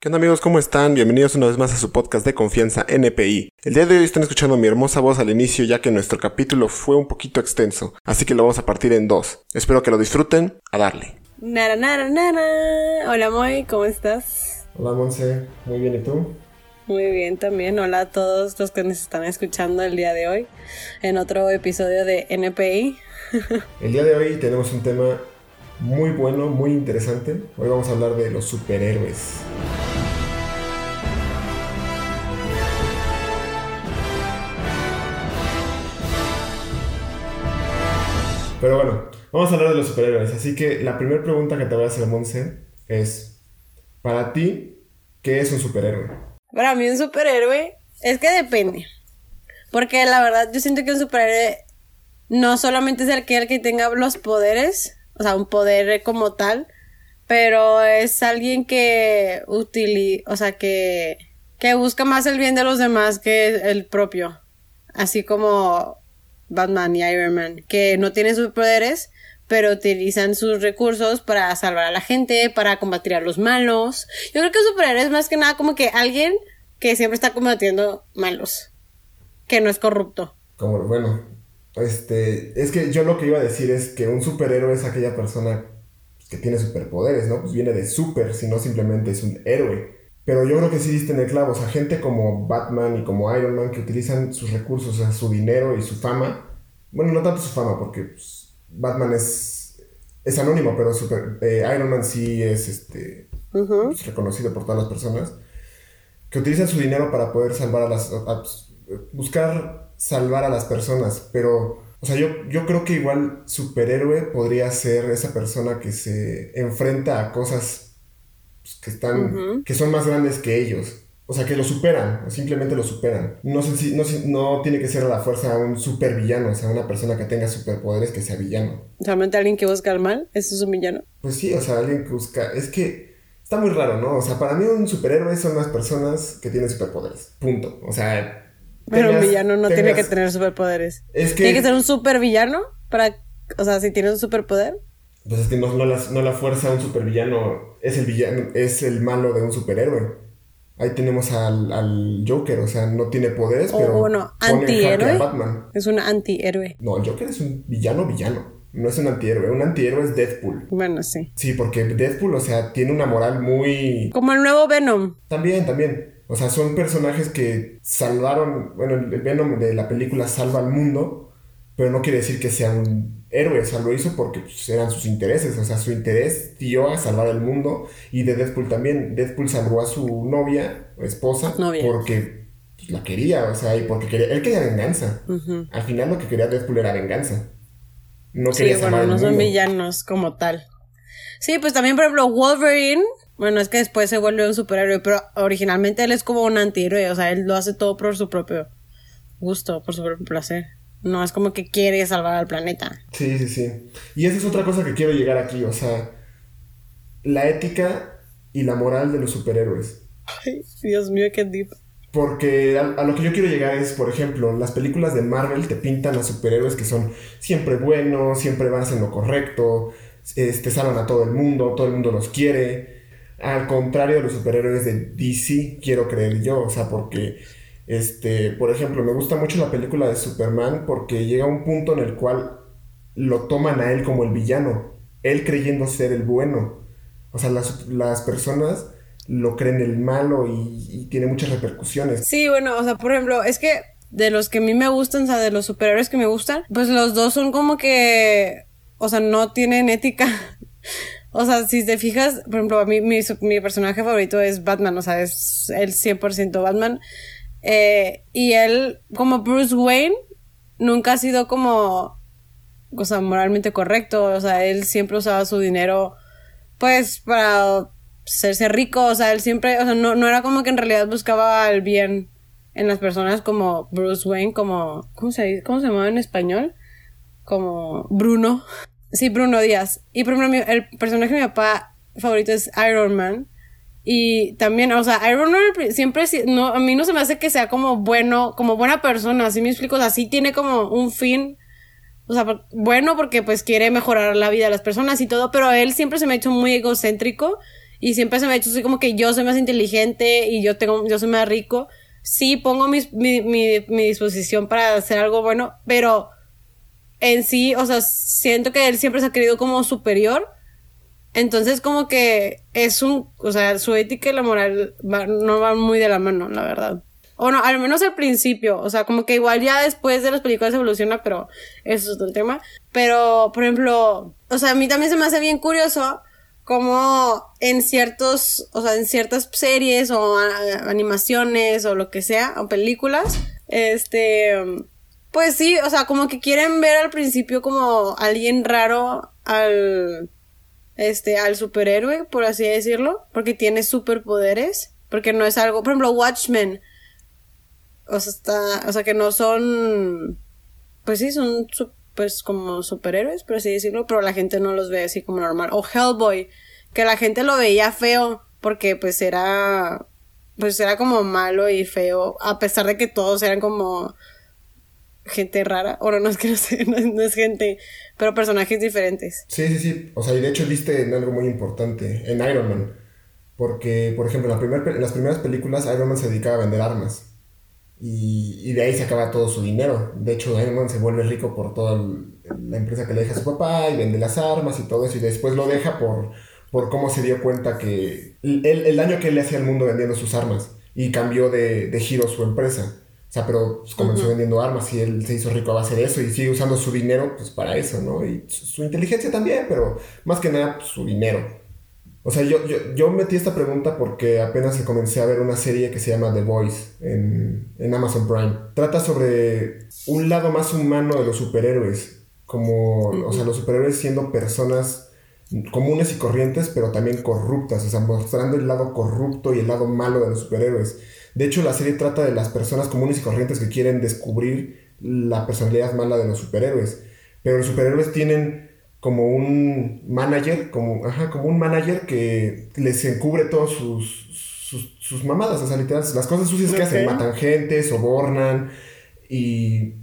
¿Qué onda amigos? ¿Cómo están? Bienvenidos una vez más a su podcast de confianza NPI. El día de hoy están escuchando mi hermosa voz al inicio ya que nuestro capítulo fue un poquito extenso, así que lo vamos a partir en dos. Espero que lo disfruten, a darle. Nara, nara, nara. Hola Moy, ¿cómo estás? Hola Monse, muy bien, ¿y tú? Muy bien también. Hola a todos los que nos están escuchando el día de hoy en otro episodio de NPI. el día de hoy tenemos un tema muy bueno, muy interesante. Hoy vamos a hablar de los superhéroes. Pero bueno, vamos a hablar de los superhéroes. Así que la primera pregunta que te voy a hacer, Monse, es: Para ti, ¿qué es un superhéroe? Para mí, un superhéroe es que depende. Porque la verdad, yo siento que un superhéroe no solamente es el el que tenga los poderes, o sea, un poder como tal, pero es alguien que utiliza, o sea, que, que busca más el bien de los demás que el propio. Así como Batman y Iron Man, que no tienen superpoderes, pero utilizan sus recursos para salvar a la gente, para combatir a los malos. Yo creo que superhéroe es más que nada como que alguien que siempre está combatiendo malos, que no es corrupto. Como, bueno, este, es que yo lo que iba a decir es que un superhéroe es aquella persona que tiene superpoderes, ¿no? Pues viene de super, si no simplemente es un héroe. Pero yo creo que sí diste en el clavo. O sea, gente como Batman y como Iron Man que utilizan sus recursos, o sea, su dinero y su fama. Bueno, no tanto su fama, porque pues, Batman es, es anónimo, pero super, eh, Iron Man sí es este, pues, reconocido por todas las personas. Que utilizan su dinero para poder salvar a las. buscar salvar a las personas. Pero, o sea, yo, yo creo que igual superhéroe podría ser esa persona que se enfrenta a cosas pues, que están, que son más grandes que ellos. O sea, que lo superan, o simplemente lo superan. No, sé si, no, no tiene que ser a la fuerza un supervillano, o sea, una persona que tenga superpoderes que sea villano. ¿Solamente alguien que busca el mal? ¿Eso es un villano? Pues sí, o sea, alguien que busca... Es que está muy raro, ¿no? O sea, para mí un superhéroe son las personas que tienen superpoderes. Punto. O sea... Pero un villano no tiene que tener superpoderes. Es que... ¿Tiene que ser un supervillano para... O sea, si tiene un superpoder? Pues es que no, no, la, no la fuerza un supervillano es el villano, es el malo de un superhéroe. Ahí tenemos al, al Joker, o sea, no tiene poderes, pero. bueno, antihéroe. Es un antihéroe. No, el Joker es un villano villano. No es un antihéroe. Un antihéroe es Deadpool. Bueno, sí. Sí, porque Deadpool, o sea, tiene una moral muy. Como el nuevo Venom. También, también. O sea, son personajes que salvaron. Bueno, el Venom de la película salva al mundo, pero no quiere decir que sea un héroe, o sea, lo hizo porque pues, eran sus intereses, o sea, su interés dio a salvar el mundo y de Deadpool también. Deadpool salvó a su novia esposa porque pues, la quería, o sea, y porque quería, él quería venganza. Al final lo que quería Deadpool era venganza. No quería sí, bueno, no son villanos como tal. Sí, pues también, por ejemplo, Wolverine, bueno, es que después se vuelve un superhéroe, pero originalmente él es como un antihéroe, o sea, él lo hace todo por su propio gusto, por su propio placer. No es como que quiere salvar al planeta. Sí, sí, sí. Y esa es otra cosa que quiero llegar aquí, o sea, la ética y la moral de los superhéroes. Ay, Dios mío, qué deep. Porque a, lo que yo quiero llegar es, por ejemplo, las películas de Marvel te pintan a superhéroes que son siempre buenos, siempre van a hacer lo correcto, este, salvan a todo el mundo, todo el mundo los quiere. Al contrario de los superhéroes de DC, quiero creer yo, o sea, porque este, por ejemplo, me gusta mucho la película de Superman porque llega un punto en el cual lo toman a él como el villano, él creyendo ser el bueno. O sea, las, personas lo creen el malo y, tiene muchas repercusiones. Sí, bueno, o sea, por ejemplo, es que de los que a mí me gustan, o sea, de los superhéroes que me gustan, pues los dos son como que, o sea, no tienen ética. O sea, si te fijas, por ejemplo, a mí mi, mi personaje favorito es Batman, o sea, es el 100% Batman. Eh, y él, como Bruce Wayne, nunca ha sido como, o sea, moralmente correcto. O sea, él siempre usaba su dinero, pues, para hacerse rico. O sea, él siempre, o sea, no, no era como que en realidad buscaba el bien en las personas como Bruce Wayne, como, ¿cómo se? ¿Cómo se llama en español? Como Bruno. Sí, Bruno Díaz. Y por ejemplo, el personaje de mi papá favorito es Iron Man. Y también, o sea, Iron Man siempre, no, a mí no se me hace que sea como bueno, como buena persona, así me explico, o sea, sí tiene como un fin, o sea, bueno porque pues quiere mejorar la vida de las personas y todo, pero él siempre se me ha hecho muy egocéntrico y siempre se me ha hecho así como que yo soy más inteligente y yo tengo, yo soy más rico. Sí, pongo mi, mi, mi, mi disposición para hacer algo bueno, pero en sí, o sea, siento que él siempre se ha querido como superior. Entonces, como que es un, o sea, su ética y la moral no van muy de la mano, la verdad. O no, al menos al principio. O sea, como que igual ya después de las películas evoluciona, pero eso es otro tema. Pero, por ejemplo, o sea, a mí también se me hace bien curioso como en ciertos, o sea, en ciertas series o animaciones o lo que sea, o películas, este, pues sí, o sea, como que quieren ver al principio como alguien raro al, este, al superhéroe, por así decirlo, porque tiene superpoderes, porque no es algo, por ejemplo, Watchmen, o sea, está, o sea, que no son, pues sí, son pues como superhéroes, por así decirlo, pero la gente no los ve así como normal. O Hellboy, que la gente lo veía feo porque pues era pues era como malo y feo, a pesar de que todos eran como gente rara, o no, es que no, sé, no, es gente, pero personajes diferentes. Sí, sí, sí, o sea, y de hecho viste algo muy importante, en Iron Man, porque, por ejemplo, en, la en las primeras películas Iron Man se dedicaba a vender armas, y, de ahí se acaba todo su dinero. De hecho, Iron Man se vuelve rico por toda la empresa que le deja su papá y vende las armas y todo eso. Y después lo deja por, por cómo se dio cuenta que el, el daño que él le hacía al mundo vendiendo sus armas. Y cambió de, de giro su empresa. O sea, pero pues, comenzó vendiendo armas y él se hizo rico a base de eso y sigue usando su dinero pues para eso, ¿no? Y su, inteligencia también, pero más que nada pues, su dinero. O sea, yo, yo, yo, metí esta pregunta porque apenas comencé a ver una serie que se llama The Voice en, en, Amazon Prime. Trata sobre un lado más humano de los superhéroes. Como, o sea, los superhéroes siendo personas comunes y corrientes, pero también corruptas. O sea, mostrando el lado corrupto y el lado malo de los superhéroes. De hecho, la serie trata de las personas comunes y corrientes que quieren descubrir la personalidad mala de los superhéroes. Pero los superhéroes tienen como un manager, como, ajá, como un manager que les encubre todas sus, sus, mamadas, o sea, literal, las cosas sucias que hacen, matan gente, sobornan y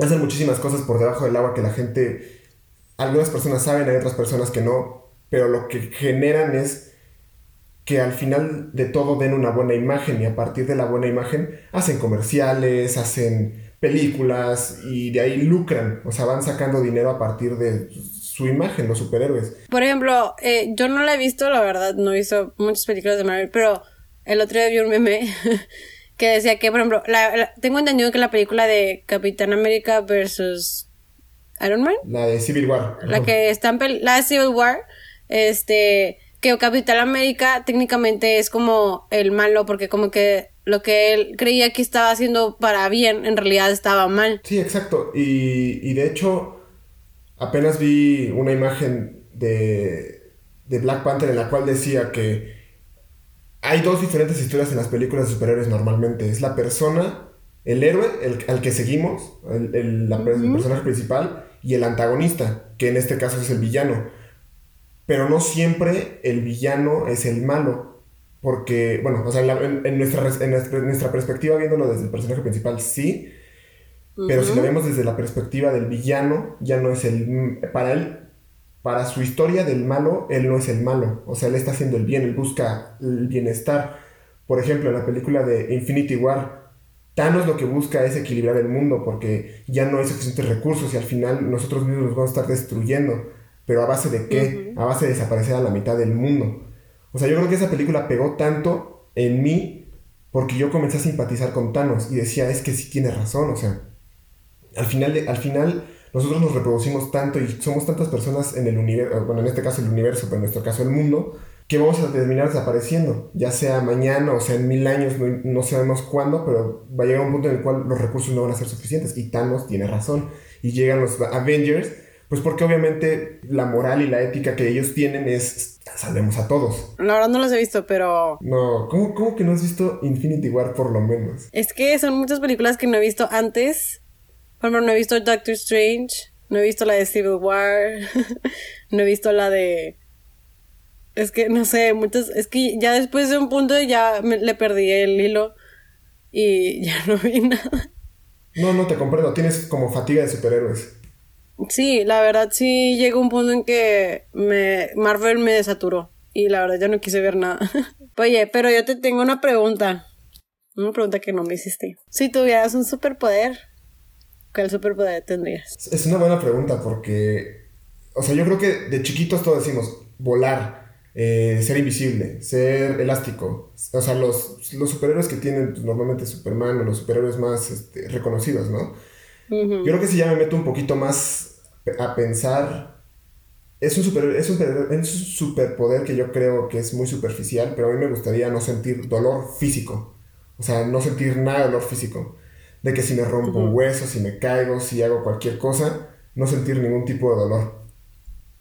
hacen muchísimas cosas por debajo del agua que la gente, algunas personas saben, hay otras personas que no, pero lo que generan es que al final de todo den una buena imagen y a partir de la buena imagen hacen comerciales, hacen películas y de ahí lucran, o sea, van sacando dinero a partir de su imagen, los superhéroes. Por ejemplo, eh, yo no la he visto, la verdad, no he visto muchas películas de Marvel, pero el otro día vi un meme que decía que, por ejemplo, tengo entendido que la película de Capitán América versus Iron Man. La de Civil War. La que está en la de Civil War, este, que Capitán América técnicamente es como el malo, porque como que lo que él creía que estaba haciendo para bien, en realidad estaba mal. Sí, exacto. Y, y de hecho apenas vi una imagen de, de Black Panther en la cual decía que hay dos diferentes historias en las películas de superhéroes normalmente. Es la persona, el héroe el, al que seguimos, el, el, personaje principal, y el antagonista, que en este caso es el villano. Pero no siempre el villano es el malo. Porque, bueno, o sea, en, nuestra, en nuestra perspectiva, viéndolo desde el personaje principal, sí, pero si lo vemos desde la perspectiva del villano, ya no es el... Para él, para su historia del malo, él no es el malo. O sea, él está haciendo el bien, él busca el bienestar. Por ejemplo, en la película de Infinity War, Thanos lo que busca es equilibrar el mundo porque ya no hay suficientes recursos y al final nosotros mismos nos vamos a estar destruyendo. Pero a base de qué? A base de desaparecer a la mitad del mundo. O sea, yo creo que esa película pegó tanto en mí porque yo comencé a simpatizar con Thanos y decía, es que sí tiene razón, o sea, al final, al final nosotros nos reproducimos tanto y somos tantas personas en el universo, bueno, en este caso el universo, pero en nuestro caso el mundo, que vamos a terminar desapareciendo, ya sea mañana o sea en mil años, no, sabemos cuándo, pero va a llegar un punto en el cual los recursos no van a ser suficientes. Y Thanos tiene razón. Y llegan los Avengers, pues porque obviamente la moral y la ética que ellos tienen es salvemos a todos. La verdad no los he visto, pero... No, ¿cómo, ¿cómo que no has visto Infinity War por lo menos? Es que son muchas películas que no he visto antes por ejemplo, no he visto Doctor Strange, no he visto la de Civil War, no he visto la de... Es que, no sé, muchas... Es que ya después de un punto ya le perdí el hilo y ya no vi nada. No, no te comprendo, tienes como fatiga de superhéroes. Sí, la verdad sí llegó un punto en que me, Marvel me desaturó. Y la verdad yo no quise ver nada. Oye, pero yo te tengo una pregunta. Una pregunta que no me hiciste. Si tuvieras un superpoder, ¿cuál superpoder tendrías? Es una buena pregunta porque, o sea, yo creo que de chiquitos todos decimos volar, eh, ser invisible, ser elástico. O sea, los, los superhéroes que tienen pues, normalmente Superman o los superhéroes más este, reconocidos, ¿no? Yo creo que si ya me meto un poquito más a pensar, es un, super, es, un, es un superpoder que yo creo que es muy superficial, pero a mí me gustaría no sentir dolor físico. O sea, no sentir nada de dolor físico. De que si me rompo un hueso, si me caigo, si hago cualquier cosa, no sentir ningún tipo de dolor.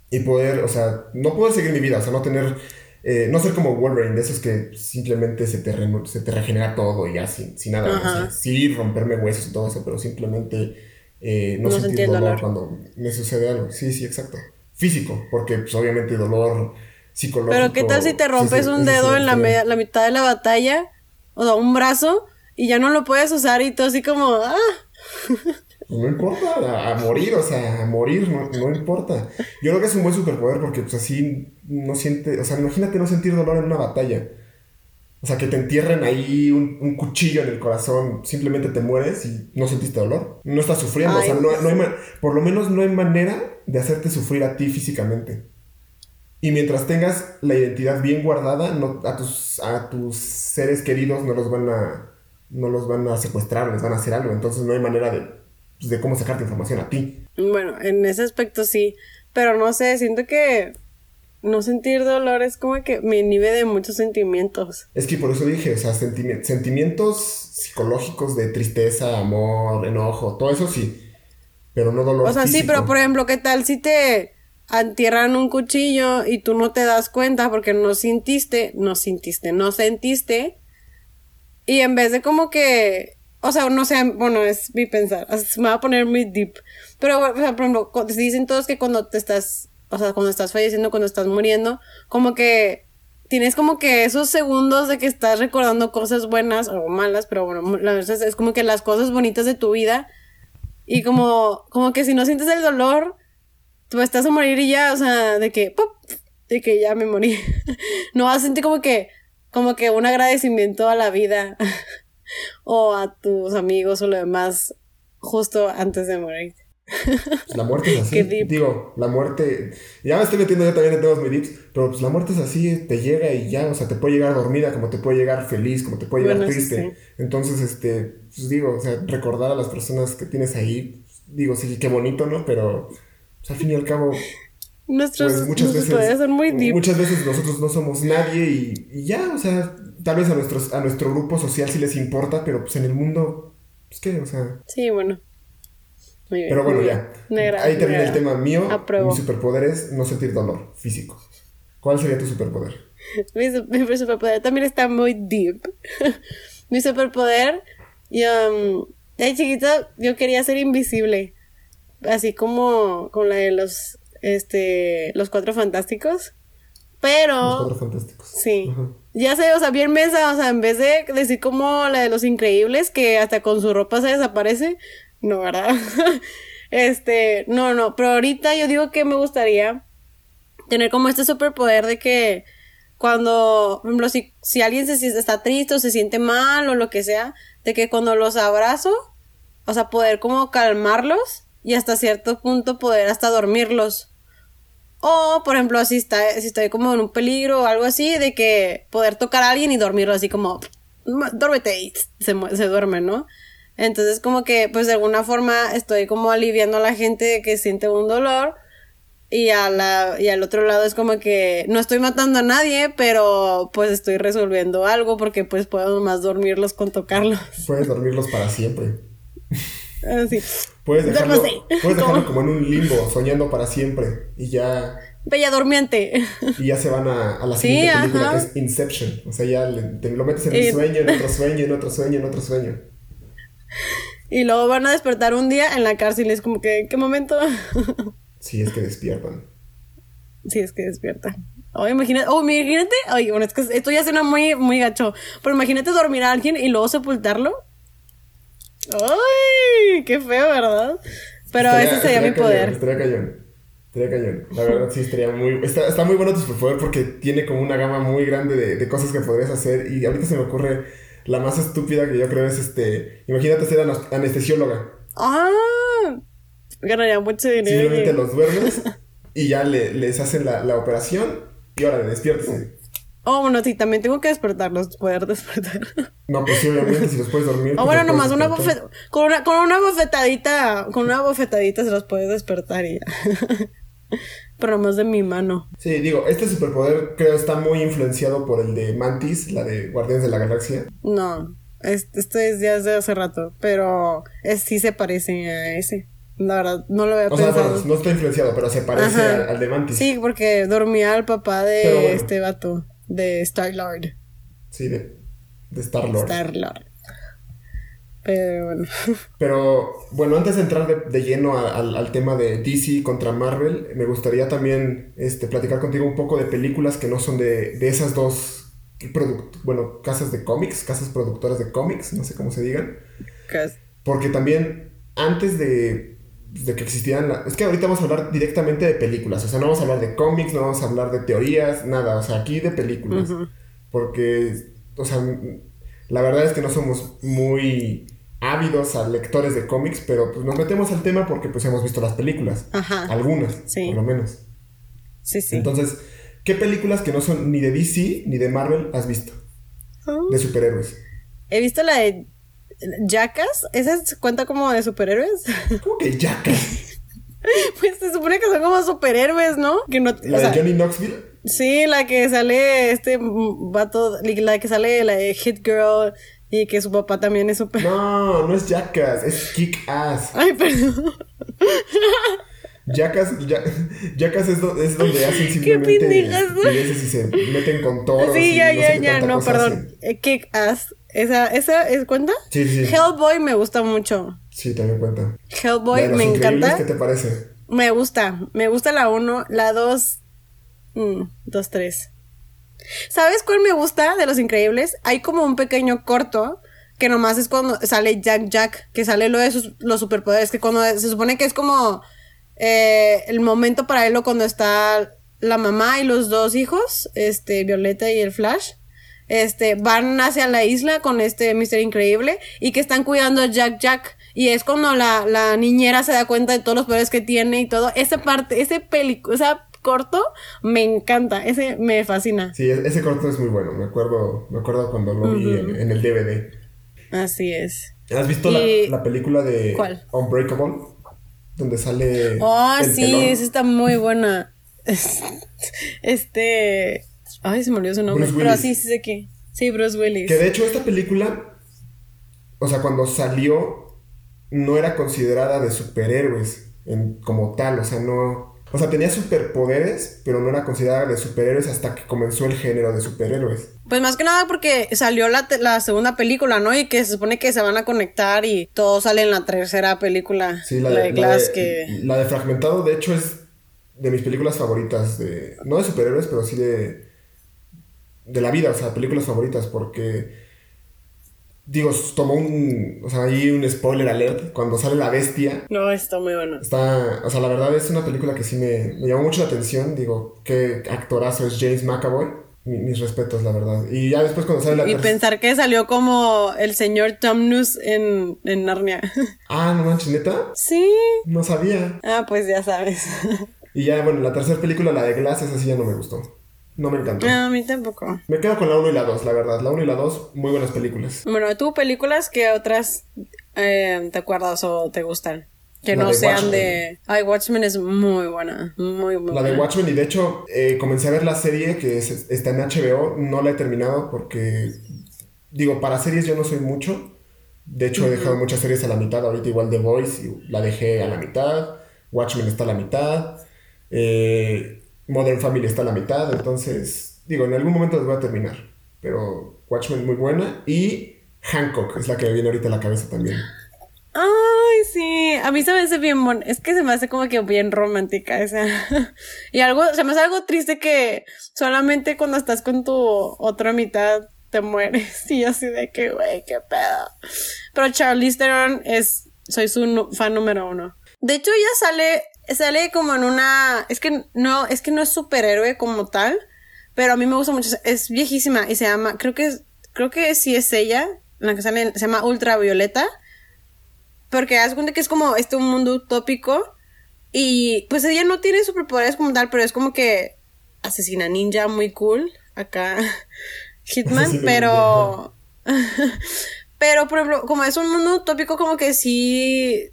Y poder, o sea, no poder seguir mi vida, o sea, no tener, eh, no ser como Wolverine, de esos que simplemente se te, se te regenera todo y ya sin, nada. O sea, sí, romperme huesos y todo eso, pero simplemente eh, no, sentir dolor, cuando me sucede algo. Sí, sí, exacto. Físico, porque pues, obviamente dolor psicológico. Pero ¿qué tal si te rompes un dedo en la, la mitad de la batalla? o sea, un brazo y ya no lo puedes usar y todo así como, ah. No importa, a, morir, o sea, a morir, no, importa. Yo creo que es un buen superpoder porque pues así no siente, o sea, imagínate no sentir dolor en una batalla. O sea, que te entierren ahí un, cuchillo en el corazón, simplemente te mueres y no sentiste dolor. No estás sufriendo, o sea, no, no hay, por lo menos no hay manera de hacerte sufrir a ti físicamente. Y mientras tengas la identidad bien guardada, no, a, tus, a tus seres queridos no los van a no los van a secuestrar, les van a hacer algo. Entonces no hay manera de, pues, de cómo sacarte información a ti. Bueno, en ese aspecto sí. Pero no sé, siento que no sentir dolor es como que me inhibe de muchos sentimientos. Es que por eso dije, o sea, sentimientos psicológicos de tristeza, amor, enojo, todo eso sí. Pero no dolor. O sea, sí, pero por ejemplo, ¿qué tal si te entierran un cuchillo y tú no te das cuenta porque no sintiste, no sintiste, no sentiste. Y en vez de como que, o sea, no sé, bueno, es mi pensar, me va a poner muy deep. Pero, o sea, por ejemplo, dicen todos que cuando te estás, o sea, cuando estás falleciendo, cuando estás muriendo, como que tienes como que esos segundos de que estás recordando cosas buenas o malas, pero bueno, la verdad es como que las cosas bonitas de tu vida. Y como, como que si no sientes el dolor, tú estás a morir y ya, o sea, de que, de que ya me morí. no vas a sentir como que, como que un agradecimiento a la vida o a tus amigos o lo demás justo antes de morir. Pues la muerte es así. Digo, la muerte. Ya me estoy metiendo yo también en temas muy deeps, pero pues la muerte es así, te llega y ya, o sea, te puede llegar dormida, como te puede llegar feliz, como te puede llegar triste. Entonces, este, pues digo, o sea, recordar a las personas que tienes ahí, digo, sí, qué bonito, ¿no? Pero al fin y al cabo, Nuestros pues, muchas veces son muy deep. Muchas veces nosotros no somos nadie y, ya, o sea, tal vez a, nuestros, a nuestro grupo social sí les importa, pero pues en el mundo, pues qué, o sea. Sí, bueno. Muy bien, pero bueno, ya. Ahí termina el tema mío. Mi superpoder es no sentir dolor físico. ¿Cuál sería tu superpoder? mi, mi, superpoder también está muy deep. mi superpoder, yo, um, de chiquito yo quería ser invisible así como con la de los, este, los cuatro fantásticos. Pero... Los cuatro fantásticos. Sí. Ya sé, o sea, bien mesa, o sea, en vez de decir como la de los increíbles, que hasta con su ropa se desaparece, no, ¿verdad? este, no, no, pero ahorita yo digo que me gustaría tener como este superpoder de que cuando, por ejemplo, si, si alguien se, está triste o se siente mal o lo que sea, de que cuando los abrazo, o sea, poder como calmarlos y hasta cierto punto poder hasta dormirlos. O, por ejemplo, si, está, si estoy como en un peligro o algo así, de que poder tocar a alguien y dormirlo así como, duérmete y se, se duerme, ¿no? Entonces como que pues de alguna forma estoy como aliviando a la gente que siente un dolor y, a la, y al otro lado es como que no estoy matando a nadie, pero pues estoy resolviendo algo porque pues puedo más dormirlos con tocarlos. Puedes dormirlos para siempre. Así. Puedes dejarlo, puedes dejarlo como en un limbo, soñando para siempre. Y ya. Bella durmiente. Y ya se van a, la siguiente película que es Inception. O sea, ya te lo metes en un sueño, en otro sueño, en otro sueño, en otro sueño. Y luego van a despertar un día en la cárcel y es como que, ¿en qué momento? sí, es que despiertan. Sí, es que despiertan. Oh, imagínate, oh, imagínate, oye, bueno, es que esto ya suena muy, muy gacho, pero imagínate dormir a alguien y luego sepultarlo. ¡Ay! ¡Qué feo, ¿verdad? Pero ese sería mi poder. Estaría cañón. La verdad sí estaría muy... Está, está muy bueno tu superpoder porque tiene como una gama muy grande de, de, cosas que podrías hacer. Y ahorita se me ocurre la más estúpida que yo creo es este... Imagínate ser anestesióloga. Ah, ganaría mucho dinero. Simplemente los duermes y ya le, les hacen la, la operación y ahora despiertas. Oh, bueno, sí, también tengo que despertarlos, poder despertar. No, posiblemente pues si los puedes dormir. O bueno, nomás una bofetada. Con una, con una bofetadita, con una bofetadita se los puedes despertar y ya. Pero nomás de mi mano. Sí, digo, este superpoder creo está muy influenciado por el de Mantis, la de Guardianes de la Galaxia. No, este es ya desde hace rato, pero es, sí se parece a ese. La verdad, no lo había o pensado. Sea, bueno, no está influenciado, pero se parece al, de Mantis. Sí, porque dormía al papá de este vato, de Star-Lord. Sí, de, de Star-Lord. Star-Lord. Pero bueno. Pero bueno, antes de entrar de, lleno al tema de DC contra Marvel, me gustaría también este, platicar contigo un poco de películas que no son de, de esas dos, bueno, casas de cómics, casas productoras de cómics, no sé cómo se digan. Porque también antes de, de que existieran... es que ahorita vamos a hablar directamente de películas, o sea, no vamos a hablar de cómics, no vamos a hablar de teorías, nada, o sea, aquí de películas. Porque, o sea, la verdad es que no somos muy ávidos a lectores de cómics, pero pues nos metemos al tema porque pues hemos visto las películas. Ajá. Algunas, por lo menos. Sí, sí. Entonces, ¿qué películas que no son ni de DC ni de Marvel has visto? De superhéroes. He visto la de Jackass. ¿Esa cuenta como de superhéroes? ¿Cómo que Jackass? pues se supone que son como superhéroes, ¿no? Que no ¿La de Johnny Knoxville? Sí, la que sale este vato, la que sale la de Hit Girl y que su papá también es super. No, no es Jackass, es Kick Ass. Ay, perdón. Jackass, Jackass es, es, donde hacen simplemente y se meten con toros. Sí, ya, ya, ya, no, perdón. Eh, Kick Ass. ¿Esa, esa es cuenta? Sí, sí. Hellboy me gusta mucho. Sí, también cuenta. Hellboy me encanta. ¿Qué te parece? Me gusta. Me gusta la 1. La 2. 2, 3. ¿Sabes cuál me gusta de Los Increíbles? Hay como un pequeño corto que nomás es cuando sale Jack Jack, que sale lo de sus, los superpoderes, que cuando se supone que es como eh, el momento para él cuando está la mamá y los dos hijos, este, Violeta y el Flash, este, van hacia la isla con este Mister Increíble y que están cuidando a Jack Jack. Y es cuando la, la niñera se da cuenta de todos los poderes que tiene y todo. Esa parte, ese película, corto me encanta, ese me fascina. Sí, e-, ese corto es muy bueno, me acuerdo, me acuerdo cuando lo vi en, el DVD. Así es. ¿Has visto la, película de Unbreakable? Donde sale... Oh, sí, esa está muy buena. Este... Ay, se me olvidó su nombre. Pero sí, sí sé que... Sí, Bruce Willis. Que de hecho esta película, o sea, cuando salió, no era considerada de superhéroes en, como tal, o sea, no o sea, tenía superpoderes, pero no era considerada de superhéroes hasta que comenzó el género de superhéroes. Pues más que nada porque salió la, la segunda película, ¿no? Y que se supone que se van a conectar y todo sale en la tercera película. Sí, la, de, Glass que... La de Fragmentado, de hecho, es de mis películas favoritas. De, no de superhéroes, pero sí de... De la vida, o sea, películas favoritas, porque Digo, tomó un. O sea, ahí un spoiler alert. Cuando sale la bestia. No, está muy bueno. Está. O sea, la verdad es una película que sí me, me llamó mucho la atención. Digo, qué actorazo es James McAvoy. Mis respetos, la verdad. Y ya después cuando sale la Y pensar que salió como el señor Tomnus en, en Narnia. Ah, no manches, neta. Sí. No sabía. Ah, pues ya sabes. y ya, bueno, la tercera película, la de Glass, esa sí ya no me gustó. No me encantó. a mí tampoco. Me quedo con la 1 y la 2, la verdad. La 1 y la 2, muy buenas películas. Bueno, ¿tú películas que otras eh, te acuerdas o te gustan? Que no sean de... Ay, Watchmen es muy buena, muy, muy La de Watchmen, y de hecho, eh, comencé a ver la serie que está en HBO, no la he terminado porque, digo, para series yo no soy mucho. De hecho, he dejado muchas series a la mitad, ahorita igual The Voice, la dejé a la mitad, Watchmen está a la mitad. Eh, Modern Family está a la mitad, entonces, digo, en algún momento les voy a terminar. Pero Watchmen muy buena y Hancock es la que me viene ahorita a la cabeza también. Ay, sí, a mí se me hace bien bon es que se me hace como que bien romántica esa. y algo, se me hace algo triste que solamente cuando estás con tu otra mitad te mueres y así de que, güey, qué pedo. Pero Charlize Theron es, soy su fan número uno. De hecho, ya sale sale como en una, es que no, es que no es superhéroe como tal, pero a mí me gusta mucho, es viejísima y se llama, creo que creo que sí es ella, la que sale, se llama Ultravioleta, porque haz cuenta que es como este un mundo utópico y pues ella no tiene superpoderes como tal, pero es como que asesina ninja muy cool acá Hitman, pero pero por ejemplo, como es un mundo utópico como que sí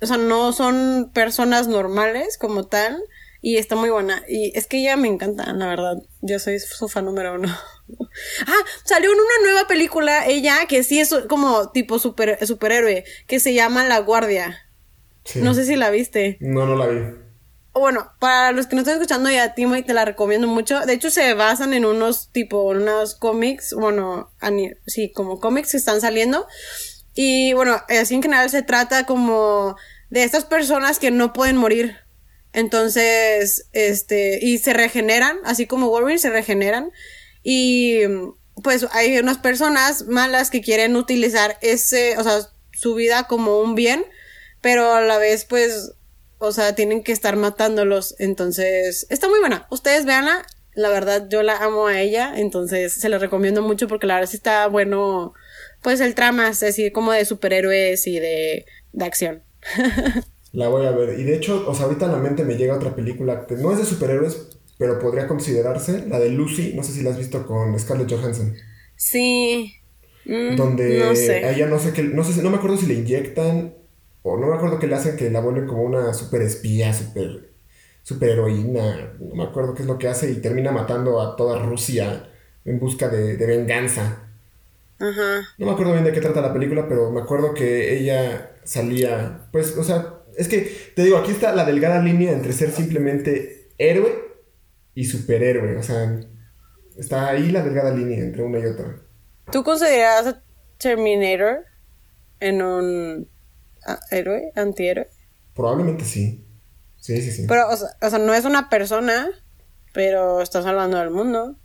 o sea, no son personas normales como tal. Y está muy buena. Y es que ella me encanta, la verdad. Yo soy su fan número uno. ah, salió en una nueva película, ella, que sí es como tipo super, superhéroe, que se llama La Guardia. No sé si la viste. No, no la vi. Bueno, para los que no están escuchando ya Timo y te la recomiendo mucho. De hecho, se basan en unos tipo, unos cómics, bueno, sí, como cómics que están saliendo. Y bueno, así en general se trata como de estas personas que no pueden morir. Entonces, este, y se regeneran, así como Wolverine se regeneran. Y pues hay unas personas malas que quieren utilizar ese, o sea, su vida como un bien, pero a la vez, pues, o sea, tienen que estar matándolos. Entonces, está muy buena. Ustedes veanla. La verdad, yo la amo a ella. Entonces, se la recomiendo mucho porque la verdad sí está bueno pues el trama es decir, como de superhéroes y de, de acción. la voy a ver. Y de hecho, o sea, ahorita en la mente me llega otra película que no es de superhéroes, pero podría considerarse, la de Lucy, no sé si la has visto con Scarlett Johansson. Sí. Mm, donde no sé. ella no sé qué, no sé, no me acuerdo si le inyectan o no me acuerdo que le hacen que la vuelven como una super espía, super, super heroína, no me acuerdo qué es lo que hace y termina matando a toda Rusia en busca de, de venganza. Ajá. No me acuerdo bien de qué trata la película, pero me acuerdo que ella salía, pues, o sea, es que, te digo, aquí está la delgada línea entre ser simplemente héroe y superhéroe, o sea, está ahí la delgada línea entre una y otra. ¿Tú consideras a Terminator en un héroe, antihéroe? Probablemente sí. Sí, sí, sí. Pero, o sea, o sea, no es una persona, pero está salvando al mundo.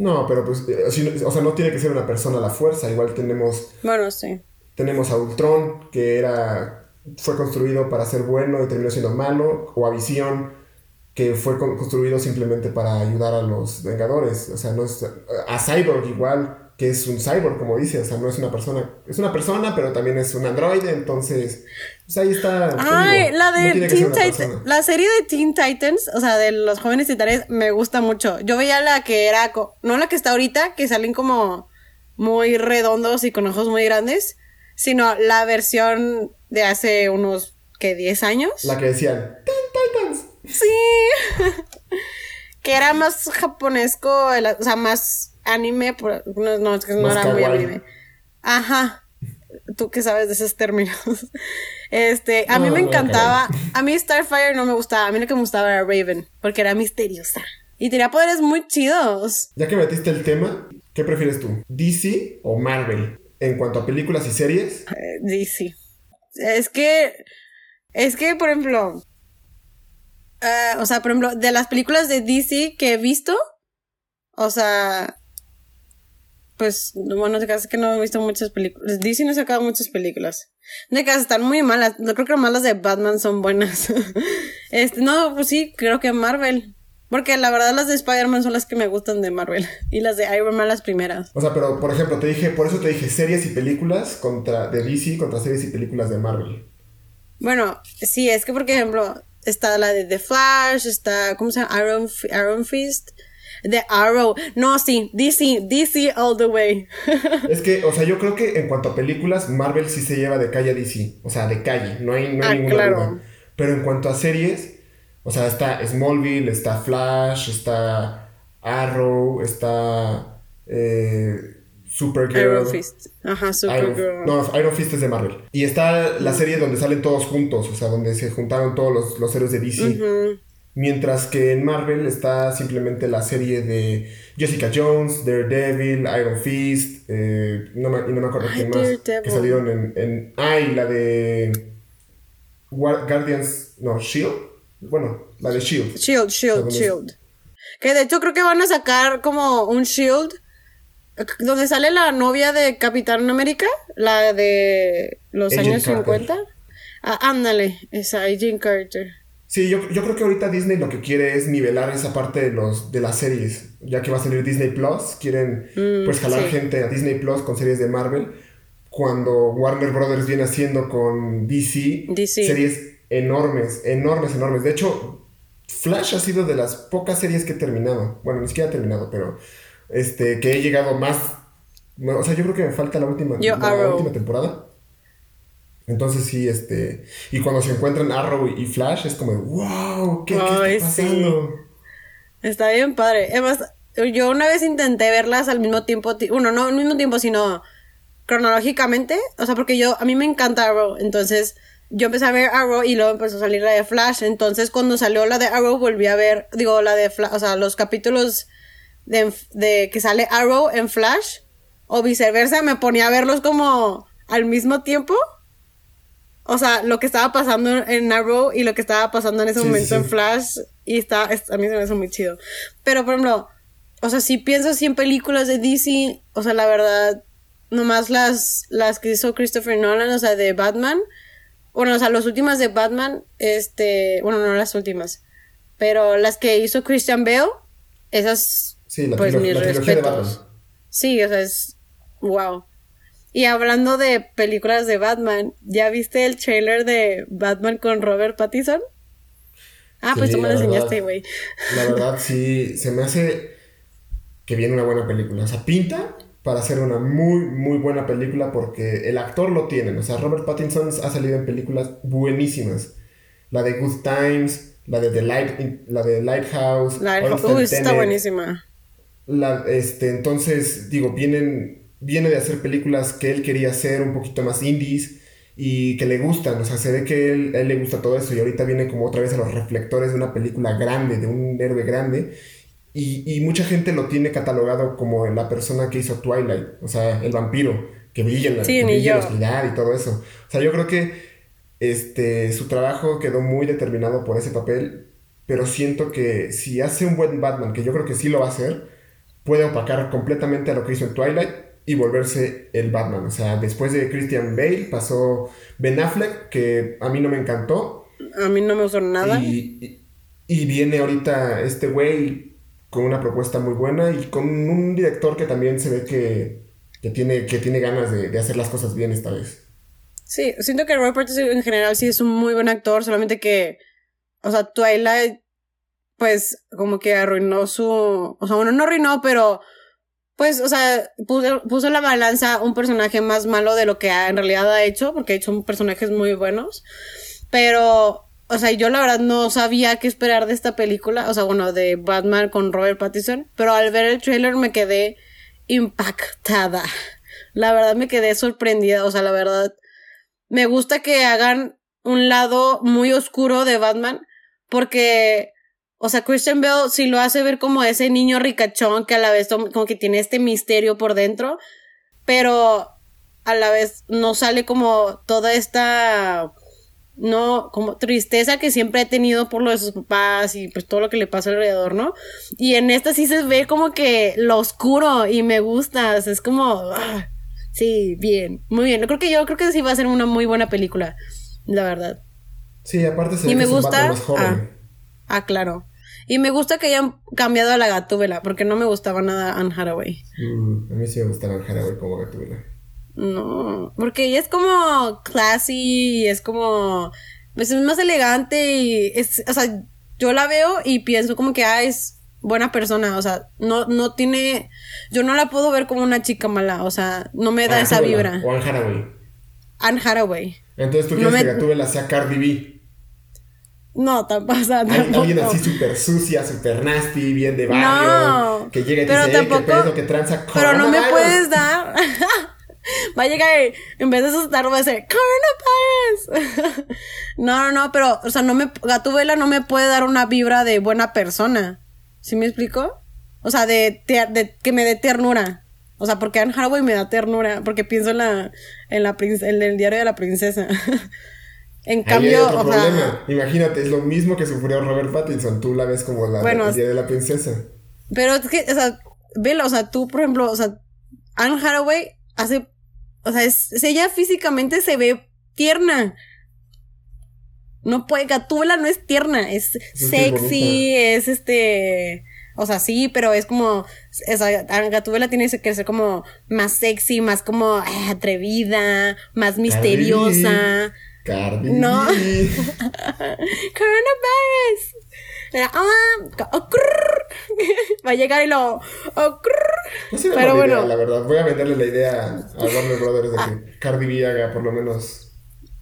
No, pero pues, eh, o sea, no tiene que ser una persona a la fuerza. Igual tenemos. Bueno, sí. Tenemos a Ultron, que era. fue construido para ser bueno y terminó siendo malo. O a Visión, que fue construido simplemente para ayudar a los Vengadores. O sea, no es. A Cyborg igual que es un cyborg, como dice, o sea, no es una persona, es una persona, pero también es un androide, entonces, pues ahí está. Ay, la de Teen Titans, la serie de Teen Titans, o sea, de los jóvenes titanes, me gusta mucho. Yo veía la que era, no la que está ahorita, que salen como muy redondos y con ojos muy grandes, sino la versión de hace unos, ¿qué? 10 años. La que decían, Teen Titans. Sí. que era más japonesco, o sea, más anime, no, no, es que no era muy anime. Ajá. Tú que sabes de esos términos. Este, a mí me encantaba. A mí Starfire no me gustaba. A mí lo que me gustaba era Raven, porque era misteriosa. Y tenía poderes muy chidos. Ya que metiste el tema, ¿qué prefieres tú? ¿DC o Marvel? En cuanto a películas y series. Eh, DC. Es que. Es que, por ejemplo. Eh, o sea, por ejemplo, de las películas de DC que he visto. O sea, pues, bueno, de casa que no he visto muchas películas. DC no ha sacado muchas películas. De casa están muy malas. No creo que las malas de Batman son buenas. este, no, pues sí, creo que Marvel. Porque la verdad las de Spider-Man son las que me gustan de Marvel. Y las de Iron Man las primeras. O sea, pero por ejemplo, te dije, por eso te dije series y películas contra de DC contra series y películas de Marvel. Bueno, sí, es que por ejemplo, está la de The Flash, está, ¿cómo se llama? Iron, Iron Fist. The Arrow. No, sí, DC, DC all the way. es que, o sea, yo creo que en cuanto a películas, Marvel sí se lleva de calle a DC. O sea, de calle, no hay, no hay ah, ninguna duda. Pero en cuanto a series, o sea, está Smallville, está Flash, está Arrow, está eh, Supergirl. Iron Fist. Ajá, Supergirl. no, Iron Fist es de Marvel. Y está la serie donde salen todos juntos, o sea, donde se juntaron todos los, los héroes de DC. Mientras que en Marvel está simplemente la serie de Jessica Jones, Daredevil, Iron Fist, eh, no me, y no me acuerdo quién más, que salieron en, en... Ay, la de Guardians, no, Shield. Bueno, la de Shield. Shield, Shield, Shield. Que de hecho creo que van a sacar como un Shield donde sale la novia de Capitán América, la de los años 50. Ah, ándale, esa, Jean Carter. Sí, yo, yo, creo que ahorita Disney lo que quiere es nivelar esa parte de, los, de las series. Ya que va a salir Disney Plus, quieren mm, pues jalar gente a Disney Plus con series de Marvel. Cuando Warner Brothers viene haciendo con DC, DC. series enormes, enormes, enormes. De hecho, Flash ha sido de las pocas series que he terminado. Bueno, ni siquiera he terminado, pero este, que he llegado más. o sea, yo creo que me falta la última, la última temporada. Entonces sí, este. Y cuando se encuentran Arrow y Flash, es como, wow, ¿qué, está pasando? Está bien padre. Además, yo una vez intenté verlas al mismo tiempo. Bueno, no al mismo tiempo, sino cronológicamente. O sea, porque yo, a mí me encanta Arrow. Entonces, yo empecé a ver Arrow y luego empezó a salir la de Flash. Entonces, cuando salió la de Arrow, volví a ver, digo, la de Flash, o sea, los capítulos de, de que sale Arrow en Flash. O viceversa, me ponía a verlos como al mismo tiempo. O sea, lo que estaba pasando en Arrow y lo que estaba pasando en ese momento en Flash. Y está, a mí se me hace muy chido. Pero, por ejemplo, o sea, si pienso así en películas de DC, o sea, la verdad, nomás las, las que hizo Christopher Nolan, o sea, de Batman. Bueno, o sea, las últimas de Batman, este, bueno, no las últimas, pero las que hizo Christian Bale, esas, sí, la pues mis respetos. Sí, o sea, es, wow. Y hablando de películas de Batman, ¿ya viste el trailer de Batman con Robert Pattinson? Ah, pues tú me lo enseñaste, güey. La verdad, sí, se me hace que viene una buena película. O sea, pinta para hacer una muy, muy buena película porque el actor lo tiene. O sea, Robert Pattinson ha salido en películas buenísimas. La de Good Times, la de The Light, la de Lighthouse. Lighthouse, uy, está buenísima. La, este, entonces, digo, vienen viene de hacer películas que él quería hacer un poquito más indies y que le gustan, o sea, se ve que él, él le gusta todo eso y ahorita viene como otra vez a los reflectores de una película grande, de un héroe grande y, y mucha gente lo tiene catalogado como la persona que hizo Twilight, o sea, el vampiro que brilla en la, oscuridad y todo eso. O sea, yo creo que este, su trabajo quedó muy determinado por ese papel, pero siento que si hace un buen Batman, que yo creo que sí lo va a hacer, puede opacar completamente a lo que hizo en Twilight y volverse el Batman. O sea, después de Christian Bale pasó Ben Affleck, que a mí no me encantó. A mí no me gustó nada. Y, viene ahorita este güey con una propuesta muy buena y con un director que también se ve que, tiene, que tiene ganas de, hacer las cosas bien esta vez. Sí, siento que Robert Pattinson en general sí es un muy buen actor, solamente que, o sea, Twilight, pues como que arruinó su, o sea, bueno, no arruinó, pero pues, o sea, puso, puso la balanza un personaje más malo de lo que en realidad ha hecho, porque ha hecho personajes muy buenos. Pero, o sea, yo la verdad no sabía qué esperar de esta película, o sea, bueno, de Batman con Robert Pattinson, pero al ver el trailer me quedé impactada. La verdad me quedé sorprendida, o sea, la verdad me gusta que hagan un lado muy oscuro de Batman, porque o sea, Christian Bale sí lo hace ver como ese niño ricachón que a la vez como que tiene este misterio por dentro, pero a la vez no sale como toda esta no como tristeza que siempre ha tenido por lo de sus papás y pues todo lo que le pasa alrededor, ¿no? Y en esta sí se ve como que lo oscuro y me gusta, es como ah, sí, bien, muy bien. Yo creo que yo creo que sí va a ser una muy buena película, la verdad. Sí, aparte se y me gusta ah, ah, claro. Y me gusta que hayan cambiado a la Gatúbela, porque no me gustaba nada Anne Hathaway. Mm, a mí sí me gusta Anne Hathaway como Gatúbela. No, porque ella es como classy y es como. Pues es más elegante y es. O sea, yo la veo y pienso como que, ah, es buena persona, o sea, no, no tiene. Yo no la puedo ver como una chica mala, o sea, no me da esa vibra. O Anne Hathaway. Anne Hathaway. Entonces tú quieres que Gatúbela sea Cardi B. No, tampoco. Alguien así súper sucia, súper nasty, bien de barrio. No, que llega y te dice, tampoco, ¿qué pedo que tranza Pero no me puedes dar. va a llegar y en vez de asustar va a decir coronavirus. no, no, no, pero, o sea, no me, Gatubela no me puede dar una vibra de buena persona. ¿Sí me explico? O sea, de, de que me dé ternura. O sea, porque Anne Hathaway me da ternura, porque pienso en la, en la en el diario de la princesa. En cambio, otro problema. Imagínate, es lo mismo que sufrió Robert Pattinson. Tú la ves como la bueno, de la princesa. Pero es que, o sea, velo, o sea, tú, por ejemplo, o sea, Anne Hathaway hace, o sea, es, ella físicamente se ve tierna. No puede, Gatúbela no es tierna, es sexy, es este... O sea, sí, pero es como. Esa, Gatúbela tiene que ser como más sexy, más como ah, atrevida, más misteriosa. Cardi. No. Coronavirus. Ah, Va a llegar y lo. No pero bueno. la verdad. Voy a venderle la idea a Warner Brothers de que ah. Cardi B haga por lo menos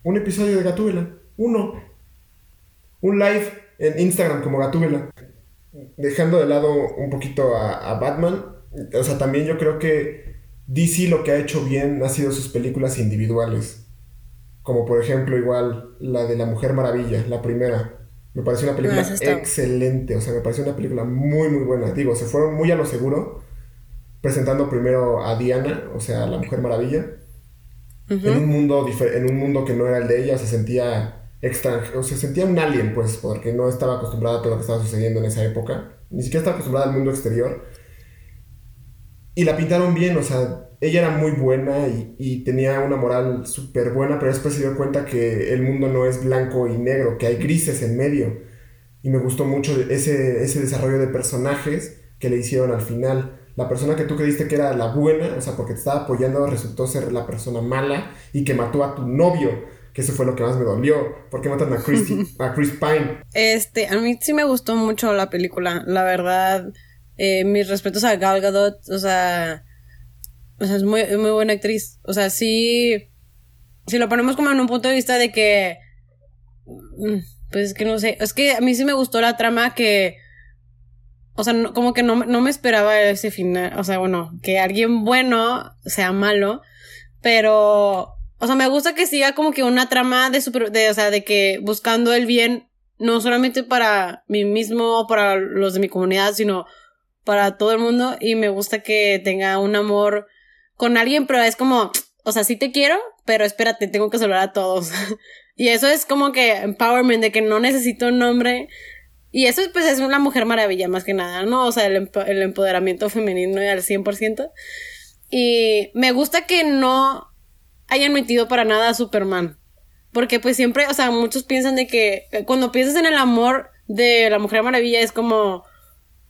un episodio de Gatúbela. Uno. Un live en Instagram como Gatúbela dejando de lado un poquito a, Batman, o sea, también yo creo que DC lo que ha hecho bien ha sido sus películas individuales. Como por ejemplo, igual la de La Mujer Maravilla, la primera. Me pareció una película excelente, o sea, me pareció una película muy, muy buena. Digo, se fueron muy a lo seguro, presentando primero a Diana, o sea, la Mujer Maravilla, en, un mundo en un mundo que no era el de ella, se sentía extranjero, se sentía un alien, pues, porque no estaba acostumbrada a todo lo que estaba sucediendo en esa época, ni siquiera estaba acostumbrada al mundo exterior. Y la pintaron bien, o sea, ella era muy buena y, tenía una moral súper buena, pero después se dio cuenta que el mundo no es blanco y negro, que hay grises en medio. Y me gustó mucho ese, ese desarrollo de personajes que le hicieron al final. La persona que tú creíste que era la buena, o sea, porque te estaba apoyando, resultó ser la persona mala y que mató a tu novio eso fue lo que más me dolió. ¿Por qué matan a, a Chris Pine? Este, a mí sí me gustó mucho la película, la verdad. Eh, mis respetos a Gal Gadot, o sea, o sea es muy, muy buena actriz. O sea, sí, si lo ponemos como en un punto de vista de que, mm, pues es que no sé, es que a mí sí me gustó la trama que, o sea, como que no, no me esperaba ese final, o sea, bueno, que alguien bueno sea malo, pero o sea, me gusta que siga como que una trama de super, de, o sea, de que buscando el bien, no solamente para mí mismo o para los de mi comunidad, sino para todo el mundo. Y me gusta que tenga un amor con alguien, pero es como, o sea, sí te quiero, pero espérate, tengo que salvar a todos. y eso es como que empowerment, de que no necesito un nombre. Y eso pues es una mujer maravilla, más que nada, ¿no? O sea, el, el empoderamiento femenino al 100%. Y me gusta que no hayan metido para nada a Superman. Porque pues siempre, o sea, muchos piensan de que eh, cuando piensas en el amor de la Mujer Maravilla es como,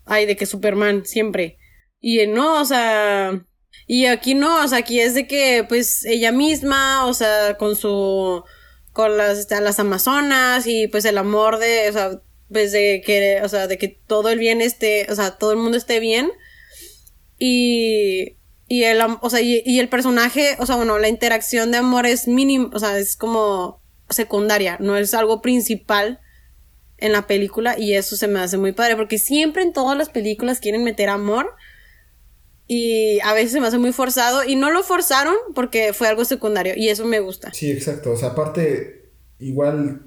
ay, de que Superman, siempre. Y no, o sea, y aquí no, o sea, aquí es de que pues ella misma, o sea, con su, con las, este, las Amazonas y pues el amor de, o sea, pues de que, o sea, de que todo el bien esté, o sea, todo el mundo esté bien. Y, y el, o sea, y, el personaje, o sea, bueno, la interacción de amor es mínimo, o sea, es como secundaria, no es algo principal en la película y eso se me hace muy padre porque siempre en todas las películas quieren meter amor y a veces se me hace muy forzado y no lo forzaron porque fue algo secundario y eso me gusta. Sí, exacto, o sea, aparte igual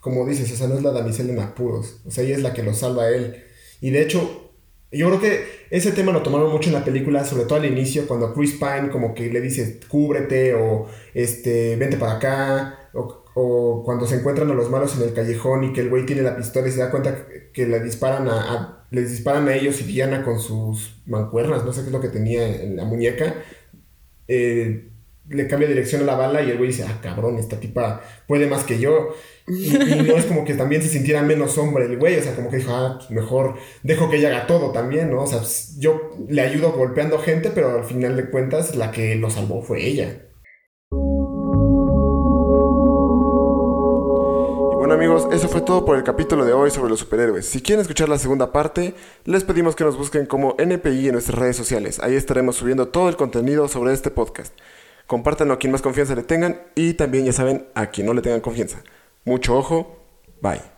como dices, o sea, no es la damisela en apuros, o sea, ella es la que lo salva a él y de hecho yo creo que ese tema lo tomaron mucho en la película, sobre todo al inicio, cuando Chris Pine como que le dice, cúbrete o este, vente para acá, o, cuando se encuentran a los malos en el callejón y que el güey tiene la pistola y se da cuenta que le disparan a, les disparan a ellos y Diana con sus mancuernas, no sé qué es lo que tenía en la muñeca, eh, le cambia dirección a la bala y el güey dice, ah, cabrón, esta tipa puede más que yo. Y, no es como que también se sintiera menos hombre el güey, o sea, como que dijo, ah, mejor dejo que ella haga todo también, ¿no? O sea, yo le ayudo golpeando gente, pero al final de cuentas la que lo salvó fue ella. Bueno amigos, eso fue todo por el capítulo de hoy sobre los superhéroes. Si quieren escuchar la segunda parte, les pedimos que nos busquen como NPI en nuestras redes sociales. Ahí estaremos subiendo todo el contenido sobre este podcast. Compártanlo a quien más confianza le tengan y también ya saben a quien no le tengan confianza. Mucho ojo. Bye.